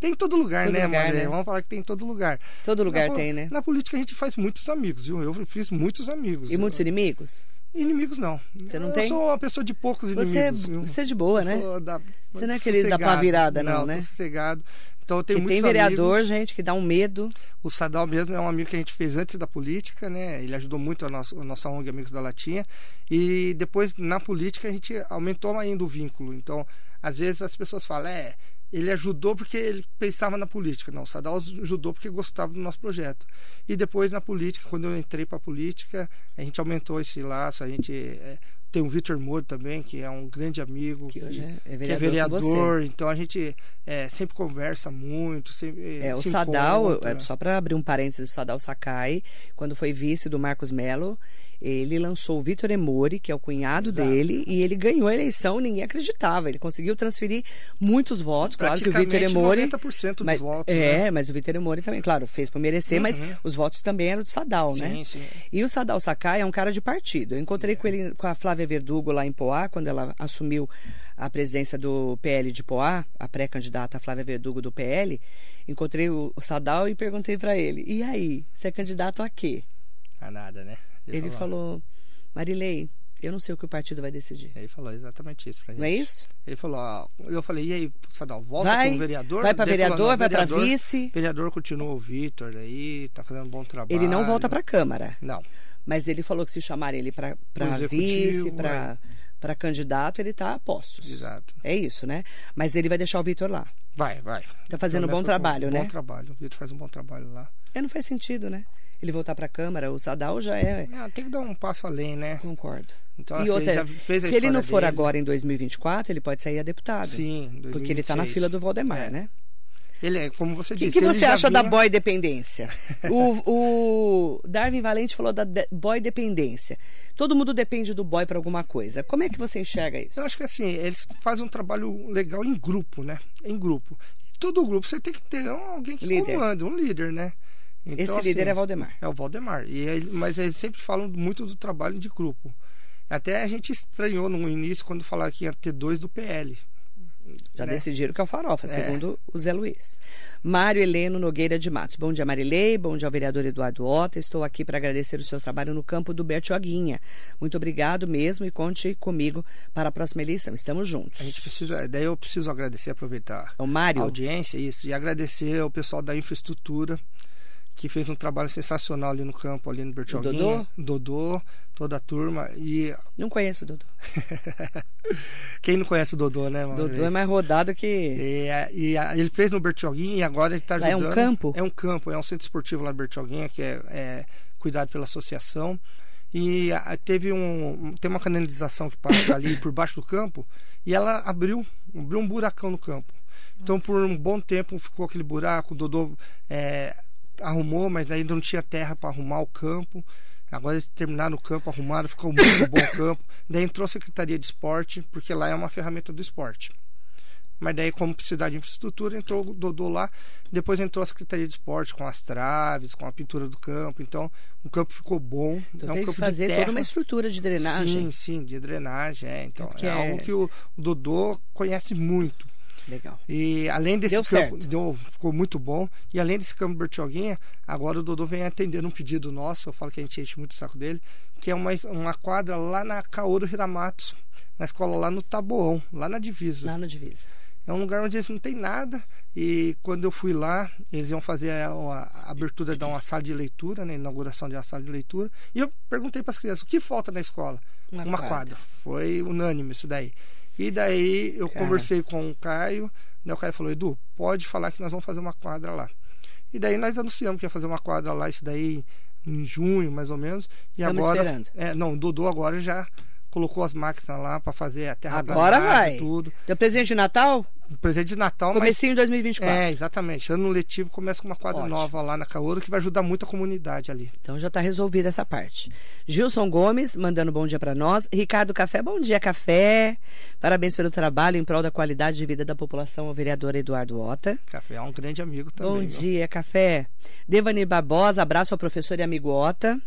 Tem em todo lugar, Todo né, lugar, Maria? né? Vamos falar que tem em todo lugar. Todo lugar na, tem, né? Na política a gente faz muitos amigos, viu? Eu fiz muitos amigos. E muitos inimigos? Inimigos não. Você não eu tem? sou uma pessoa de poucos Você, inimigos. viu? você é de boa, né? da- Você não é aquele da pá virada, não, né? Não, sou sossegado. Então eu tenho Porque tem vereador, amigos. gente, que dá um medo. O Sadal mesmo é um amigo que a gente fez antes da política, né? Ele ajudou muito a nossa, a nossa ONG Amigos da Latinha. E depois, na política, a gente aumentou ainda o vínculo. Então, às vezes as pessoas falam, é, ele ajudou porque ele pensava na política. Não, o Sadal ajudou porque gostava do nosso projeto. E depois, na política, quando eu entrei para a política, a gente aumentou esse laço. A gente é, tem o Vitor Moro também, que é um grande amigo. Que hoje é- é que é vereador vereador. Então, a gente é, sempre conversa muito. Sempre, É, o se Sadal, encontra. é, só para abrir um parênteses, o Sadal Sakai, quando foi vice do Marcos Melo, ele lançou o Vitor Emori, que é o cunhado Exato. dele, e ele ganhou a eleição, ninguém acreditava. Ele conseguiu transferir muitos votos, claro que o Vitor Emori. 90% dos mas, votos. é, né? mas o Vitor Emori também, claro, fez por merecer, mas Uhum. os votos também eram do Sadal, né? Sim, sim. E o Sadal Sakai é um cara de partido. Eu encontrei com ele com a Flávia Verdugo lá em Poá, quando ela assumiu a presidência do PL de Poá, a pré-candidata Flávia Verdugo do PL. Encontrei o, o Sadal e perguntei para ele: "E aí, você é candidato a quê?" A nada, né? Ele falou: "Marilei, eu não sei o que o partido vai decidir." Ele falou exatamente isso pra gente. Não é isso? Ele falou, ó, eu falei, e aí, Sadal, volta Vai, como vereador? vai para falou, vereador, não, vai para vice. Vereador continua o Vitor aí, tá fazendo um bom trabalho. Ele não volta para a Câmara, Não. mas ele falou que se chamarem ele para Pro vice, para para candidato, ele está a postos. Exato. É isso, né? Mas ele vai deixar o Vitor lá. Vai, vai. Tá fazendo um bom trabalho, um né? Bom trabalho. O Vitor faz um bom trabalho lá. É, não faz sentido, né? Ele voltar para a Câmara, o Sadal já é. Ah, tem que dar um passo além, né? Concordo. Então, e assim, outra, já fez a se ele não for dele. agora em 2024, ele pode sair a deputado. Sim, Porque ele está na 2026. fila do Valdemar, É. né? Ele é, como você O que, disse. que ele você acha da vinha- boy dependência? <laughs> o, o Darwin Valente falou da de- boy dependência. Todo mundo depende do boy para alguma coisa. Como é que você enxerga isso? Eu acho que assim, eles fazem um trabalho legal em grupo, né? Em grupo. E todo grupo você tem que ter alguém que Líder. comanda, um líder, né? Então, Esse assim, líder é Valdemar. É o Valdemar. E ele- mas eles sempre falam muito do trabalho de grupo. Até a gente estranhou no início quando falaram que ia ter dois do PL. Já né? decidiram que é o Farofa, É. segundo o Zé Luiz. Mário Heleno Nogueira de Matos. Bom dia, Marilei. Bom dia ao vereador Eduardo Ota. Estou aqui para agradecer o seu trabalho no campo do Bertioguinha. Muito obrigado mesmo e conte comigo para a próxima eleição. Estamos juntos. A gente precisa, daí eu preciso agradecer, aproveitar O a Mário, audiência isso, e agradecer ao pessoal da infraestrutura que fez um trabalho sensacional ali no campo, ali no Bertioguinha. Dodô, toda a turma. E não conheço o Dodô. <laughs> quem não conhece o Dodô, né? mano? Dodô é mais rodado que... E, a- e ele fez no Bertioguinha e agora ele está Lá é um ajudando. campo? É um campo, é um centro esportivo lá no Bertioguinha, que é, é cuidado pela associação. E teve um, tem uma canalização que passa ali por baixo do campo e ela abriu, abriu um buracão no campo. Então, por um bom tempo ficou aquele buraco, o Dodô é, arrumou, mas ainda não tinha terra para arrumar o campo. Agora eles terminaram o campo, arrumaram, ficou muito bom o campo. Daí entrou a Secretaria de Esporte, porque lá é uma ferramenta do esporte. Mas daí, como precisar de infraestrutura, entrou o Dodô lá. Depois entrou a Secretaria de Esporte com as traves, com a pintura do campo. Então, o campo ficou bom. Então é um tem que campo fazer de terra. toda uma estrutura de drenagem. Sim, sim, de drenagem. É. Então, é, é- algo que o, o Dodô conhece muito. Legal. E além desse Deu campo, deu- ficou muito bom. E além desse campo Bertioguinha, agora o Dodô vem atendendo um pedido nosso. Eu falo que a gente enche muito o saco dele, que é uma, uma quadra lá na Kaoru Hiramatos, na escola lá no Taboão, lá na divisa. Lá na divisa. É um lugar onde eles não tem nada. E quando eu fui lá, eles iam fazer a, a abertura de uma sala de leitura, né? Inauguração de uma sala de leitura. E eu perguntei para as crianças, o que falta na escola? Uma Uma, quadra. quadra. Foi unânime isso daí. E daí eu Cara. conversei com o Caio. Né? O Caio falou, Edu, pode falar que nós vamos fazer uma quadra lá. E daí nós anunciamos que ia fazer uma quadra lá, isso daí em junho, mais ou menos. E Estamos agora. esperando. É, não, o Dodô agora já colocou as máquinas lá para fazer a terra Agora vai. tudo. Deu presente de Natal? Presente de Natal, mas Comecinho de 2024. é, exatamente. Ano letivo começa com uma quadra Ótimo. nova lá na Caouro que vai ajudar muito a comunidade ali. Então já está resolvida essa parte. Gilson Gomes, mandando bom dia para nós. Ricardo Café, bom dia, Café. Parabéns pelo trabalho em prol da qualidade de vida da população, ao vereador Eduardo Ota. Café é um grande amigo também. bom viu? dia, Café. Devani Barbosa, abraço ao professor e amigo Ota.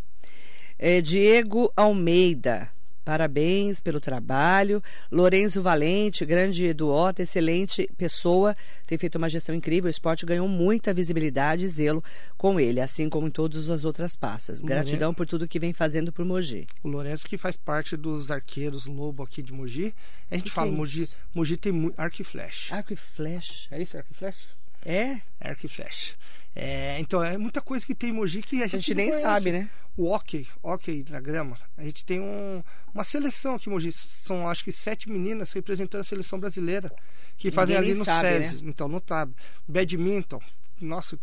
Eh, Diego Almeida, parabéns pelo trabalho. Lorenzo Valente, grande Edu Ota, excelente pessoa, tem feito uma gestão incrível. O esporte ganhou muita visibilidade e zelo com ele, assim como em todas as outras passas. Gratidão por tudo que vem fazendo por Mogi. O Lourenço que faz parte dos arqueiros Lobo aqui de Mogi. A gente Que fala, que é Mogi? Mogi tem arco e flecha. Arco e flecha. É isso, arco e flecha? É? Arco e flecha. É, então, é muita coisa que tem em Mogi que a A gente, gente não nem conhece. sabe, né? O hockey, hockey na grama. A gente tem um- uma seleção aqui em Mogi. São acho que sete meninas representando a seleção brasileira. Que fazem Ninguém ali no sabe, SESI. né? Então, não sabe. Badminton. Nossa,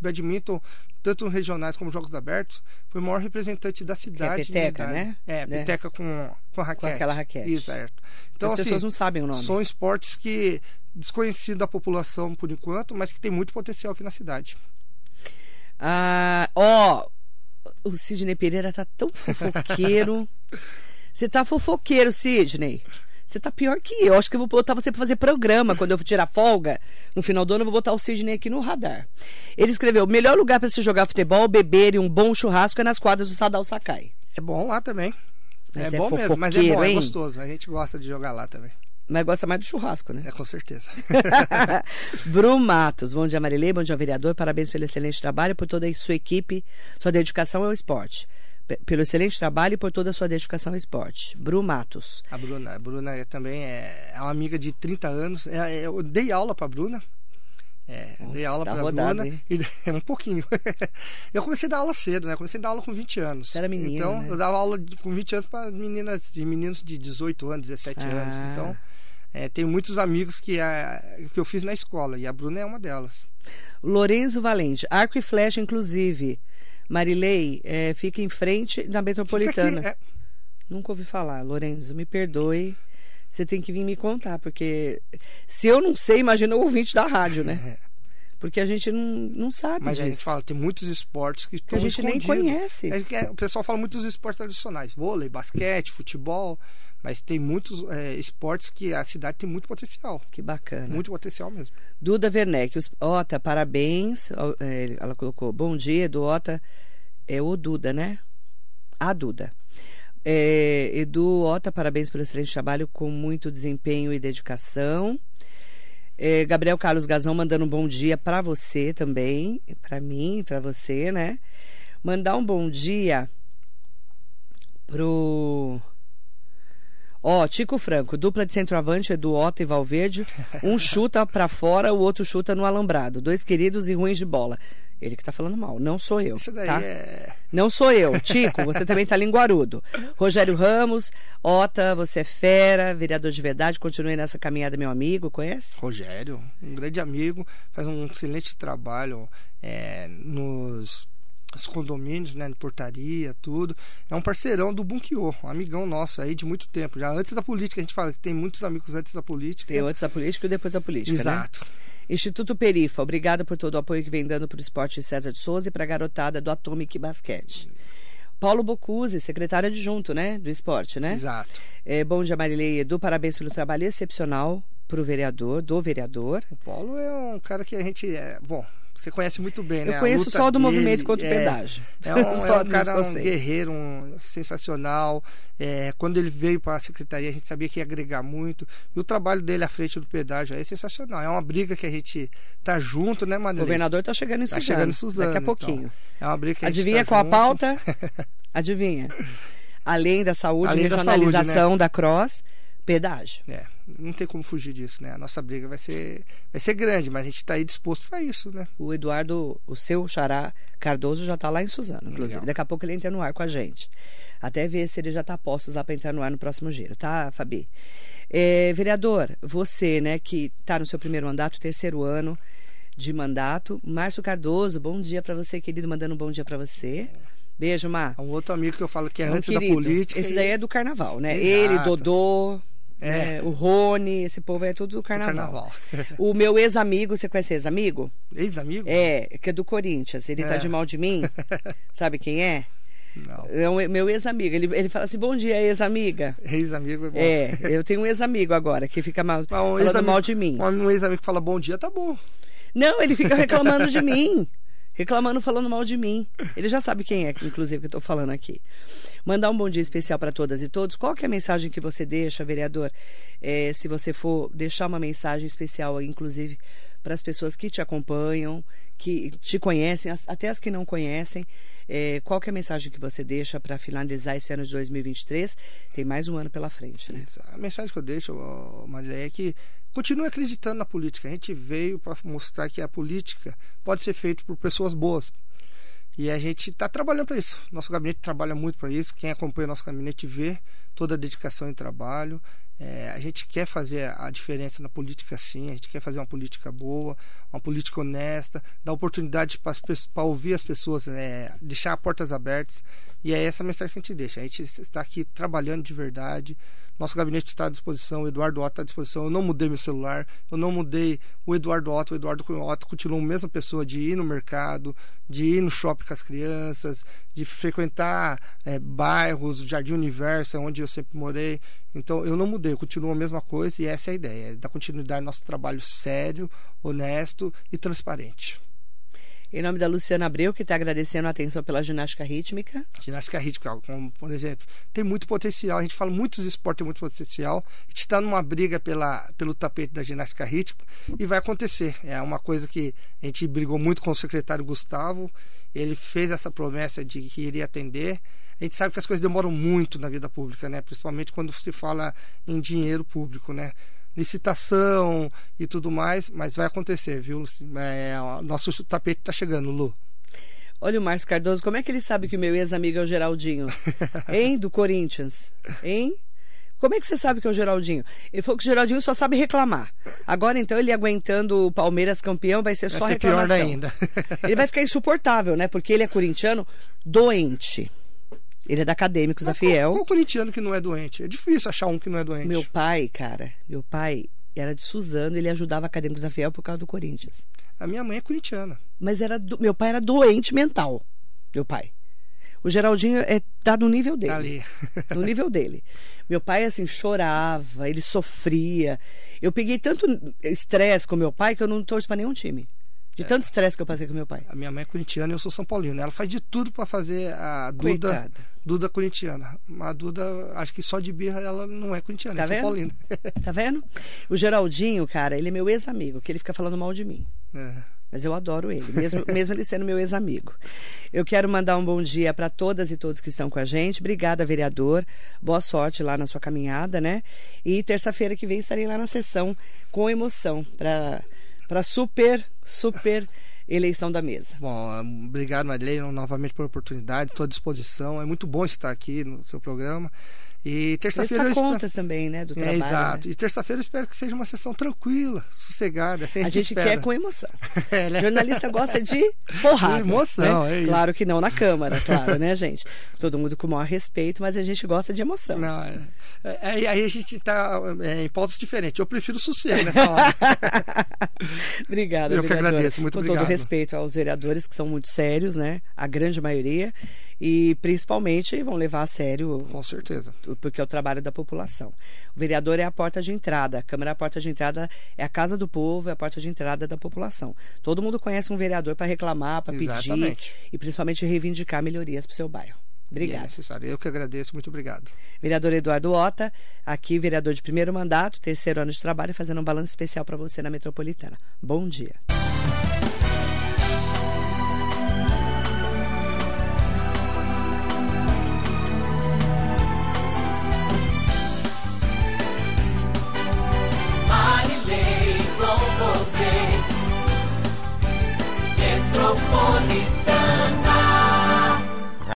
badminton, tanto regionais como jogos abertos, foi o maior representante da cidade. na peteca, idade. né? É, Né? peteca com, com a raquete. aquela raquete. Certo. Então, As assim, pessoas não sabem o nome. são esportes que desconhecido da população por enquanto, mas que tem muito potencial aqui na cidade. Ah, ó, o Sidney Pereira tá tão fofoqueiro. <laughs> Você tá fofoqueiro, Sidney. Você tá pior que eu. Acho que eu vou botar você pra fazer programa. Quando eu tirar folga, no final do ano, eu vou botar o Sidney aqui no radar. Ele escreveu: melhor lugar pra se jogar futebol, beber e um bom churrasco é nas quadras do Sadal Sakai. É bom lá também. Mas é é bom mesmo, mas é bom, é hein? gostoso. A gente gosta de jogar lá também. Mas gosta mais do churrasco, né? É com certeza. <laughs> Bru Matos, bom dia Marilei, bom dia vereador, parabéns pelo excelente trabalho, por toda a sua equipe, sua dedicação ao esporte. Pelo excelente trabalho e por toda a sua dedicação ao esporte. Bru Matos. A Bruna, a Bruna é também é é uma amiga de 30 anos. É, é, eu dei aula pra Bruna. É, Nossa, dei aula tá pra rodado, Bruna. E, <laughs> é um pouquinho. eu comecei a dar aula cedo, né? Comecei a dar aula com 20 anos. Você era menina, Então, né? eu dava aula com 20 anos para meninas de meninos de 18 anos, 17 anos. Ah. Então, é, tenho muitos amigos que, a, que eu fiz na escola e a Bruna é uma delas. Lorenzo Valente, arco e flecha, inclusive. Marilei, é, fica em frente da metropolitana. aqui, é, Nunca ouvi falar. Lorenzo, me perdoe. Você tem que vir me contar, porque se eu não sei, imagina o ouvinte da rádio, né? Porque a gente não, não sabe Mas a disso. gente fala, tem muitos esportes que que a gente nem conhece. É é, o pessoal fala muito dos esportes tradicionais, vôlei, basquete, futebol, mas tem muitos é, esportes que a cidade tem muito potencial, Que bacana. muito potencial mesmo. Duda Werneck, os- Ota, parabéns. É, Ela colocou, bom dia, Edu Ota. É o Duda, né? A Duda. É, Edu Ota, parabéns pelo excelente trabalho, com muito desempenho e dedicação. É, Gabriel Carlos Gazão mandando um bom dia para você também, para mim, para você, né? Mandar um bom dia pro Ó, Tico Franco, dupla de centroavante, Edu Otto e Valverde. Um <laughs> chuta pra fora, o outro chuta no alambrado. Dois queridos e ruins de bola. Ele que tá falando mal, não sou eu. Isso daí tá? é. Não sou eu. Tico, você também tá linguarudo. Rogério Ramos, Ota, você é fera, vereador de verdade, continue nessa caminhada, meu amigo, conhece? Rogério, um grande amigo, faz um excelente trabalho é, nos os condomínios, né, de portaria, tudo. É um parceirão do Bunkiô, um amigão nosso aí de muito tempo. Já antes da política, a gente fala que tem muitos amigos antes da política. Tem antes da política e depois da política, né? Exato. Instituto Perifa, obrigado por todo o apoio que vem dando para o esporte César de Souza e para a garotada do Atomic Basquete. Paulo Bocuse, secretário adjunto, né, do esporte, né? Exato. É, bom dia, Marilei e Edu, parabéns pelo trabalho excepcional pro vereador, do vereador. O Paulo é um cara que a gente é, bom, você conhece muito bem, né? Eu conheço só do dele, movimento contra o é, pedágio. É <laughs> um, só é um cara, um guerreiro, um sensacional. É, quando ele veio para a secretaria, a gente sabia que ia agregar muito. E o trabalho dele à frente do pedágio é sensacional. É uma briga que a gente tá junto, né, O Manuel? governador está chegando em Tá Suzano. chegando em Suzano, Daqui a então. pouquinho. É uma briga que a gente Adivinha tá qual a junto. pauta? <laughs> Adivinha. Além da saúde, Além da regionalização saúde, da CROSS, pedágio. É, não tem como fugir disso, né? A nossa briga vai ser, vai ser grande, mas a gente está aí disposto para isso, né? O Eduardo, o seu xará Cardoso já está lá em Suzano, inclusive. Legal. Daqui a pouco ele entra no ar com a gente. Até ver se ele já está postos lá para entrar no ar no próximo giro, tá, Fabi? É, vereador, você, né, que está no seu primeiro mandato, terceiro ano de mandato. Márcio Cardoso, bom dia para você, querido, mandando um bom dia para você. Beijo, Mar. É um outro amigo que eu falo que é Um antes querido. da política. Esse e- daí é do carnaval, né? Exato. Ele, Dodô, É. né, o Rony, esse povo é tudo do do carnaval. carnaval. <laughs> O meu ex-amigo, você conhece ex-amigo? Ex-amigo? É, que é do Corinthians. Ele tá É. de mal de mim. <laughs> Sabe quem é? Não. É um, meu ex-amigo. Ele, ele fala assim: bom dia, ex-amiga. Ex-amigo é bom. É, eu tenho um ex-amigo agora que fica mal, Mas um falando mal de mim. Um ex-amigo que fala bom dia, tá bom. Não, ele fica reclamando de mim. <laughs> Reclamando, falando mal de mim. Ele já sabe quem é, inclusive, que eu estou falando aqui. Mandar um bom dia especial para todas e todos. Qual que é a mensagem que você deixa, vereador? É, se você for deixar uma mensagem especial, inclusive, para as pessoas que te acompanham, que te conhecem, até as que não conhecem. É, qual que é a mensagem que você deixa para finalizar esse ano de 2023? Tem mais um ano pela frente, né? Isso. A mensagem que eu deixo, ô, Marilé, é que continue acreditando na política. A gente veio para mostrar que a política pode ser feita por pessoas boas. E a gente está trabalhando para isso. Nosso gabinete trabalha muito para isso. Quem acompanha nosso gabinete vê toda a dedicação e trabalho. É, a gente quer fazer a diferença na política sim, a gente quer fazer uma política boa, uma política honesta, dar oportunidade para ouvir as pessoas, é, deixar portas abertas. E é essa a mensagem que a gente deixa. A gente está aqui trabalhando de verdade. Nosso gabinete está à disposição, o Eduardo Otto está à disposição. Eu não mudei meu celular, eu não mudei o Eduardo Otto. O Eduardo Otto continua a mesma pessoa de ir no mercado, de ir no shopping com as crianças, de frequentar é, bairros, Jardim Universo, onde eu sempre morei. Então eu não mudei, eu continuo a mesma coisa e essa é a ideia, é dar continuidade ao nosso trabalho sério, honesto e transparente. Em nome da Luciana Abreu, que está agradecendo a atenção pela ginástica rítmica. Ginástica rítmica, como por exemplo, tem muito potencial. A gente fala muitos esportes têm muito potencial. A gente está numa briga pela, pelo tapete da ginástica rítmica e vai acontecer. É uma coisa que a gente brigou muito com o secretário Gustavo. Ele fez essa promessa de que iria atender. A gente sabe que as coisas demoram muito na vida pública, né? Principalmente quando se fala em dinheiro público, né? Licitação e tudo mais, mas vai acontecer, viu? É, nosso tapete está chegando, Lu. Olha o Márcio Cardoso, como é que ele sabe que o meu ex-amigo é o Geraldinho? <laughs> Hein? Do Corinthians. Hein? Como é que você sabe que é o Geraldinho? Ele falou que o Geraldinho só sabe reclamar. Agora, então, ele aguentando o Palmeiras campeão vai ser Vai só ser pior reclamação. ainda. Ele vai ficar insuportável, né? Porque ele é corintiano doente. Ele é da Acadêmicos da Mas qual- Fiel. Qual, corintiano que não é doente? É difícil achar um que não é doente. Meu pai, cara, meu pai era de Suzano, ele ajudava Acadêmicos da Fiel por causa do Corinthians. A minha mãe é corintiana. Mas era do- meu pai era doente mental. Meu pai. O Geraldinho é tá no nível dele. Tá ali. no nível dele. Meu pai, assim, chorava, ele sofria. Eu peguei tanto estresse com meu pai que eu não torço pra nenhum time. De É. tanto estresse que eu passei com meu pai. A minha mãe é corintiana e eu sou São Paulino. Ela faz de tudo para fazer a Duda, Coitada. Duda corintiana. Mas a Duda, acho que só de birra ela não é corintiana, Tá é São vendo? Paulina. <laughs> Tá vendo? O Geraldinho, cara, ele é meu ex-amigo, que ele fica falando mal de mim. É. Mas eu adoro ele, mesmo, <laughs> mesmo ele sendo meu ex-amigo. Eu quero mandar um bom dia para todas e todos que estão com a gente. Obrigada, vereador. Boa sorte lá na sua caminhada, né? E terça-feira que vem estarei lá na sessão com emoção para super, super eleição da mesa. Bom, obrigado, Marilene, novamente pela oportunidade. Estou à disposição. É muito bom estar aqui no seu programa. E terça-feira Presta espero- contas também, né, do É, trabalho. exato. né? E terça-feira eu espero que seja uma sessão tranquila, sossegada. Assim a A gente, quer com emoção. <laughs> É, né? Jornalista gosta de porrada. De emoção, né? é isso. Claro que não na Câmara, <laughs> claro, né, gente? Todo mundo com o maior respeito, mas a gente gosta de emoção. Não, é, é, aí, aí a gente está em pautas diferentes. Eu prefiro sossego nessa hora. <laughs> Obrigada, Eu que agradeço, muito Com obrigado. todo respeito aos vereadores, que são muito sérios, né? A grande maioria. E principalmente vão levar a sério Com certeza. porque é o trabalho da população. O vereador é a porta de entrada, a Câmara é a porta de entrada, é a casa do povo, é a porta de entrada da população. Todo mundo conhece um vereador para reclamar, para pedir e principalmente reivindicar melhorias para o seu bairro. É Obrigada. necessário. Eu que agradeço, muito obrigado. Vereador Eduardo Ota, aqui vereador de primeiro mandato, terceiro ano de trabalho, fazendo um balanço especial para você na Metropolitana. Bom dia. Marilei com você. Metropole